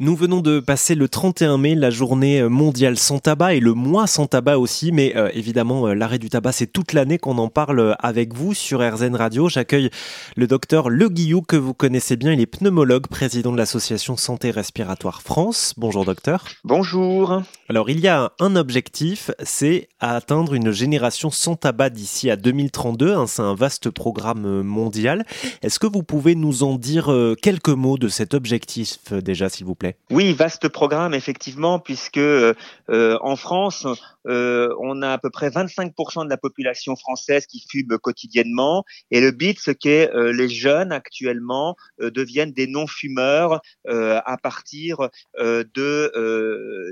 Nous venons de passer le 31 mai, la journée mondiale sans tabac et le mois sans tabac aussi, mais euh, évidemment euh, l'arrêt du tabac c'est toute l'année qu'on en parle avec vous sur RZN Radio. J'accueille le docteur Le Guillou que vous connaissez bien, il est pneumologue, président de l'association Santé Respiratoire France. Bonjour docteur. Bonjour. Alors il y a un objectif, c'est atteindre une génération sans tabac d'ici à 2032, hein, c'est un vaste programme mondial. Est-ce que vous pouvez nous en dire euh, quelques mots de cet objectif déjà s'il vous plaît? Oui, vaste programme effectivement, puisque euh, en France, euh, on a à peu près 25% de la population française qui fume quotidiennement, et le but, c'est que euh, les jeunes actuellement deviennent des non-fumeurs à partir de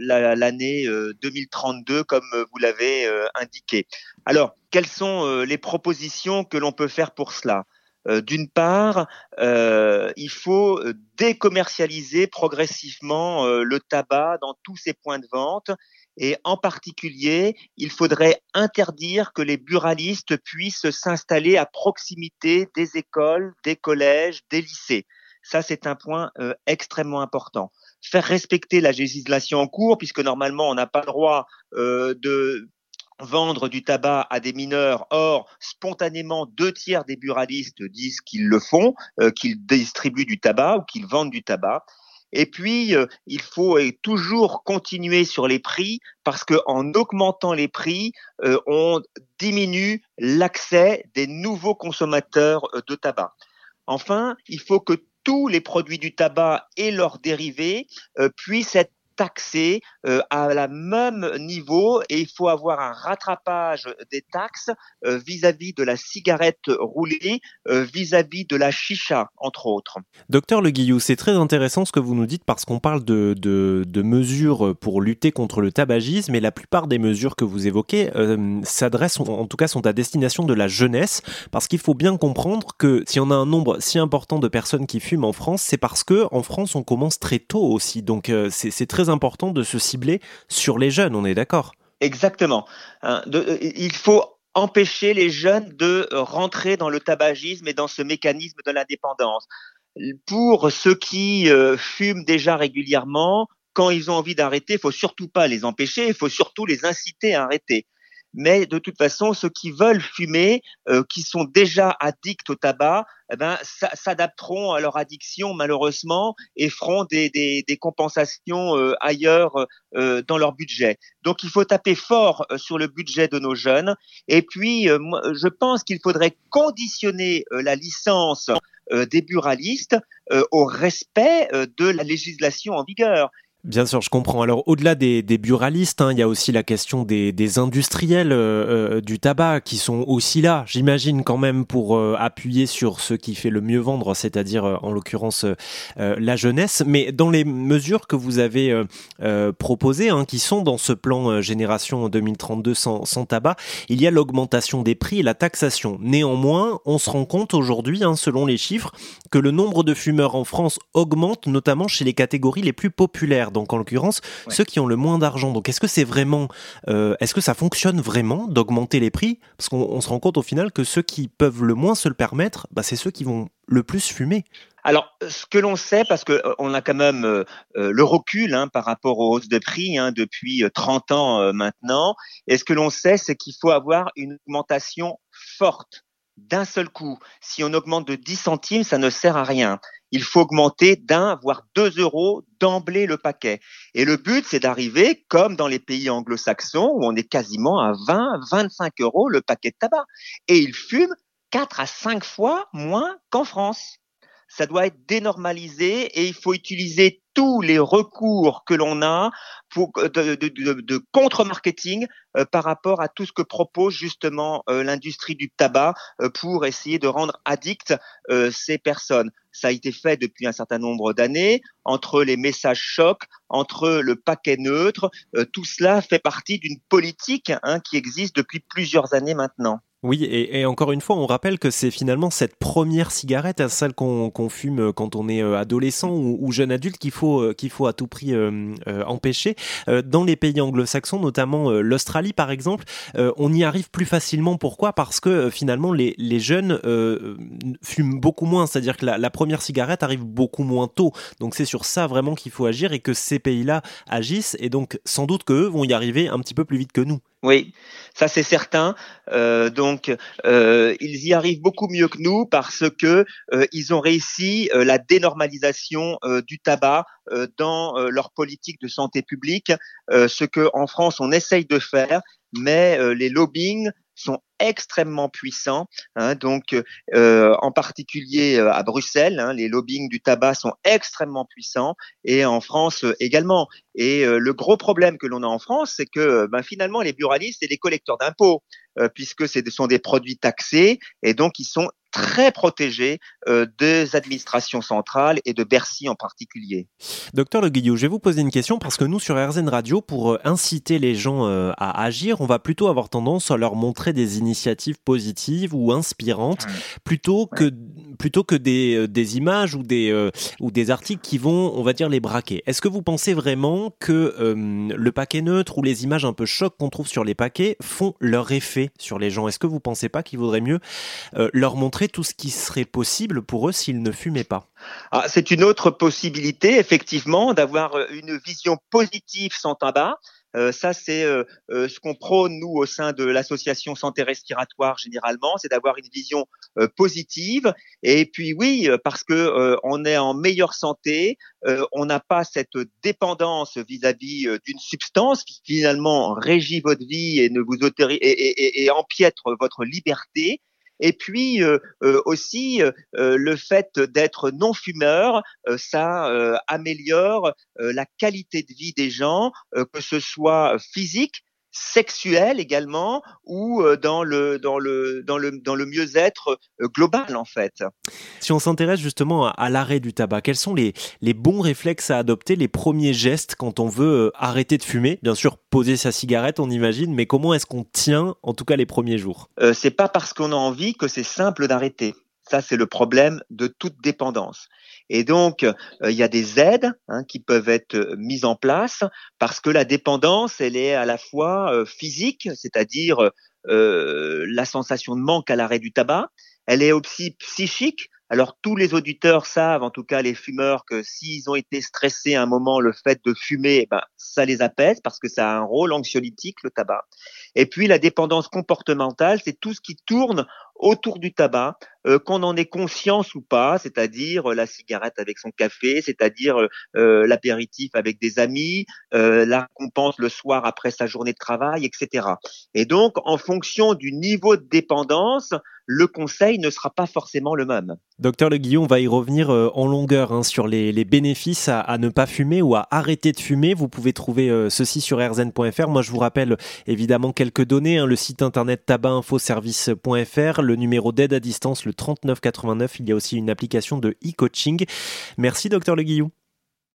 l'année 2032, comme vous l'avez indiqué. Alors, quelles sont les propositions que l'on peut faire pour cela? euh, d'une part, euh, il faut euh, décommercialiser progressivement le tabac dans tous ses points de vente et en particulier, il faudrait interdire que les buralistes puissent s'installer à proximité des écoles, des collèges, des lycées. Ça, c'est un point extrêmement important. Faire respecter la législation en cours, puisque normalement, on n'a pas le droit de vendre du tabac à des mineurs. Or, spontanément, deux tiers des buralistes disent qu'ils le font, euh, qu'ils distribuent du tabac ou qu'ils vendent du tabac. Et puis, euh, il faut euh, toujours continuer sur les prix parce qu'en augmentant les prix, on diminue l'accès des nouveaux consommateurs de tabac. Enfin, il faut que tous les produits du tabac et leurs dérivés puissent être taxés euh, à la même niveau et il faut avoir un rattrapage des taxes euh, vis-à-vis de la cigarette roulée, euh, vis-à-vis de la chicha, entre autres. Docteur Le Guillou, c'est très intéressant ce que vous nous dites parce qu'on parle de, de, mesures pour lutter contre le tabagisme et la plupart des mesures que vous évoquez s'adressent, en tout cas sont à destination de la jeunesse parce qu'il faut bien comprendre que si on a un nombre si important de personnes qui fument en France, c'est parce que en France on commence très tôt aussi. Donc c'est très important de se cibler sur les jeunes, on est d'accord? Exactement. Hein, euh, il faut empêcher les jeunes de rentrer dans le tabagisme et dans ce mécanisme de l'indépendance. Pour ceux qui euh, fument déjà régulièrement, quand ils ont envie d'arrêter, il faut surtout pas les empêcher, il faut surtout les inciter à arrêter mais de toute façon, ceux qui veulent fumer, euh, qui sont déjà addicts au tabac, eh ben, s'adapteront à leur addiction malheureusement et feront des, des, compensations euh, ailleurs euh, dans leur budget. Donc il faut taper fort sur le budget de nos jeunes. Et puis, je pense qu'il faudrait conditionner la licence des buralistes au respect de la législation en vigueur. Bien sûr, je comprends. Alors, au-delà des, buralistes, hein, il y a aussi la question des, des industriels euh, euh, du tabac qui sont aussi là, j'imagine, quand même, pour euh, appuyer sur ce qui fait le mieux vendre, c'est-à-dire, en l'occurrence, la jeunesse. Mais dans les mesures que vous avez proposées, hein, qui sont dans ce plan Génération 2032 sans, sans tabac, il y a l'augmentation des prix et la taxation. Néanmoins, on se rend compte aujourd'hui, hein, selon les chiffres, que le nombre de fumeurs en France augmente, notamment chez les catégories les plus populaires donc en l'occurrence ceux qui ont le moins d'argent. Donc est-ce que c'est vraiment, euh, est-ce que ça fonctionne vraiment d'augmenter les prix? Parce qu'on se rend compte au final que ceux qui peuvent le moins se le permettre, bah, c'est ceux qui vont le plus fumer. Alors, ce que l'on sait, parce que euh, on a quand même euh, le recul hein, par rapport aux hausses de prix hein, depuis 30 ans maintenant, et ce que l'on sait, c'est qu'il faut avoir une augmentation forte d'un seul coup. Si on augmente de 10 centimes, ça ne sert à rien il faut augmenter d'un, voire deux euros d'emblée le paquet. Et le but, c'est d'arriver, comme dans les pays anglo-saxons, où on est quasiment à 20, 25 euros le paquet de tabac. Et ils fument quatre à cinq fois moins qu'en France ça doit être dénormalisé et il faut utiliser tous les recours que l'on a pour euh, de, contre-marketing euh, par rapport à tout ce que propose justement euh, l'industrie du tabac pour essayer de rendre addicts ces personnes. Ça a été fait depuis un certain nombre d'années entre les messages chocs, entre le paquet neutre. tout cela fait partie d'une politique hein, qui existe depuis plusieurs années maintenant. Oui, et, encore une fois, on rappelle que c'est finalement cette première cigarette, hein, celle qu'on fume quand on est euh, adolescent ou, jeune adulte, qu'il faut, euh, qu'il faut à tout prix euh, empêcher. Dans les pays anglo-saxons, notamment l'Australie par exemple, on y arrive plus facilement. Pourquoi? Parce que finalement, les, les jeunes fument beaucoup moins, c'est-à-dire que la, la, première cigarette arrive beaucoup moins tôt. Donc c'est sur ça vraiment qu'il faut agir et que ces pays-là agissent. Et donc sans doute qu'eux vont y arriver un petit peu plus vite que nous. Oui, ça c'est certain. Euh, donc euh, ils y arrivent beaucoup mieux que nous parce que euh, ils ont réussi la dénormalisation du tabac dans leur politique de santé publique, ce que en France on essaye de faire, mais les lobbying sont extrêmement puissants. Hein, donc, euh, en particulier euh, à Bruxelles, hein, les lobbying du tabac sont extrêmement puissants et en France euh, également. Et le gros problème que l'on a en France, c'est que ben, finalement les buralistes et les collecteurs d'impôts, puisque ce sont des produits taxés et donc ils sont très protégés euh, des administrations centrales et de Bercy en particulier. Docteur Le Guillou, je vais vous poser une question parce que nous, sur RZN Radio, pour euh, inciter les gens euh, à agir, on va plutôt avoir tendance à leur montrer des initiatives positives ou inspirantes plutôt que, plutôt que des, des images ou des, ou des articles qui vont, on va dire, les braquer. Est-ce que vous pensez vraiment que le paquet neutre ou les images un peu choc qu'on trouve sur les paquets font leur effet sur les gens? Est-ce que vous pensez pas qu'il vaudrait mieux leur montrer tout ce qui serait possible pour eux s'ils ne fumaient pas. Ah, c'est une autre possibilité, effectivement, d'avoir euh, une vision positive sans tabac. Euh, ça, c'est euh, ce qu'on prône nous au sein de l'association santé respiratoire généralement, c'est d'avoir une vision positive. Et puis oui, parce que on est en meilleure santé, on n'a pas cette dépendance vis-à-vis d'une substance qui finalement régit votre vie et ne vous autorise et empiètre votre liberté. Et puis euh, euh, aussi euh, le fait d'être non fumeur, ça améliore la qualité de vie des gens, que ce soit physique, sexuel également ou euh, dans le dans le dans le dans le mieux-être euh, global en fait. Si on s'intéresse justement à, l'arrêt du tabac, quels sont les les bons réflexes à adopter, les premiers gestes quand on veut euh, arrêter de fumer? Bien sûr, poser sa cigarette, on imagine, mais comment est-ce qu'on tient en tout cas les premiers jours? Euh, C'est pas parce qu'on a envie que c'est simple d'arrêter. Ça, c'est le problème de toute dépendance. Et donc, euh, il y a des aides hein, qui peuvent être euh, mises en place parce que la dépendance, elle est à la fois euh, physique, c'est-à-dire la sensation de manque à l'arrêt du tabac, elle est aussi psychique. Alors tous les auditeurs savent, en tout cas les fumeurs, que s'ils ont été stressés à un moment, le fait de fumer, ben, ça les apaise parce que ça a un rôle anxiolytique, le tabac. Et puis la dépendance comportementale, c'est tout ce qui tourne autour du tabac, euh, qu'on en ait conscience ou pas, c'est-à-dire euh, la cigarette avec son café, c'est-à-dire euh, l'apéritif avec des amis, la récompense le soir après sa journée de travail, etc. Et donc, en fonction du niveau de dépendance, le conseil ne sera pas forcément le même. Docteur Le Guillaume, on va y revenir en longueur hein, sur les, bénéfices à, ne pas fumer ou à arrêter de fumer. Vous pouvez trouver ceci sur rzn.fr. Moi, je vous rappelle évidemment quelques données. Hein, le site internet tabacinfoservice.fr, le numéro d'aide à distance, le 3989. Il y a aussi une application de e-coaching. Merci, docteur Le Guillou.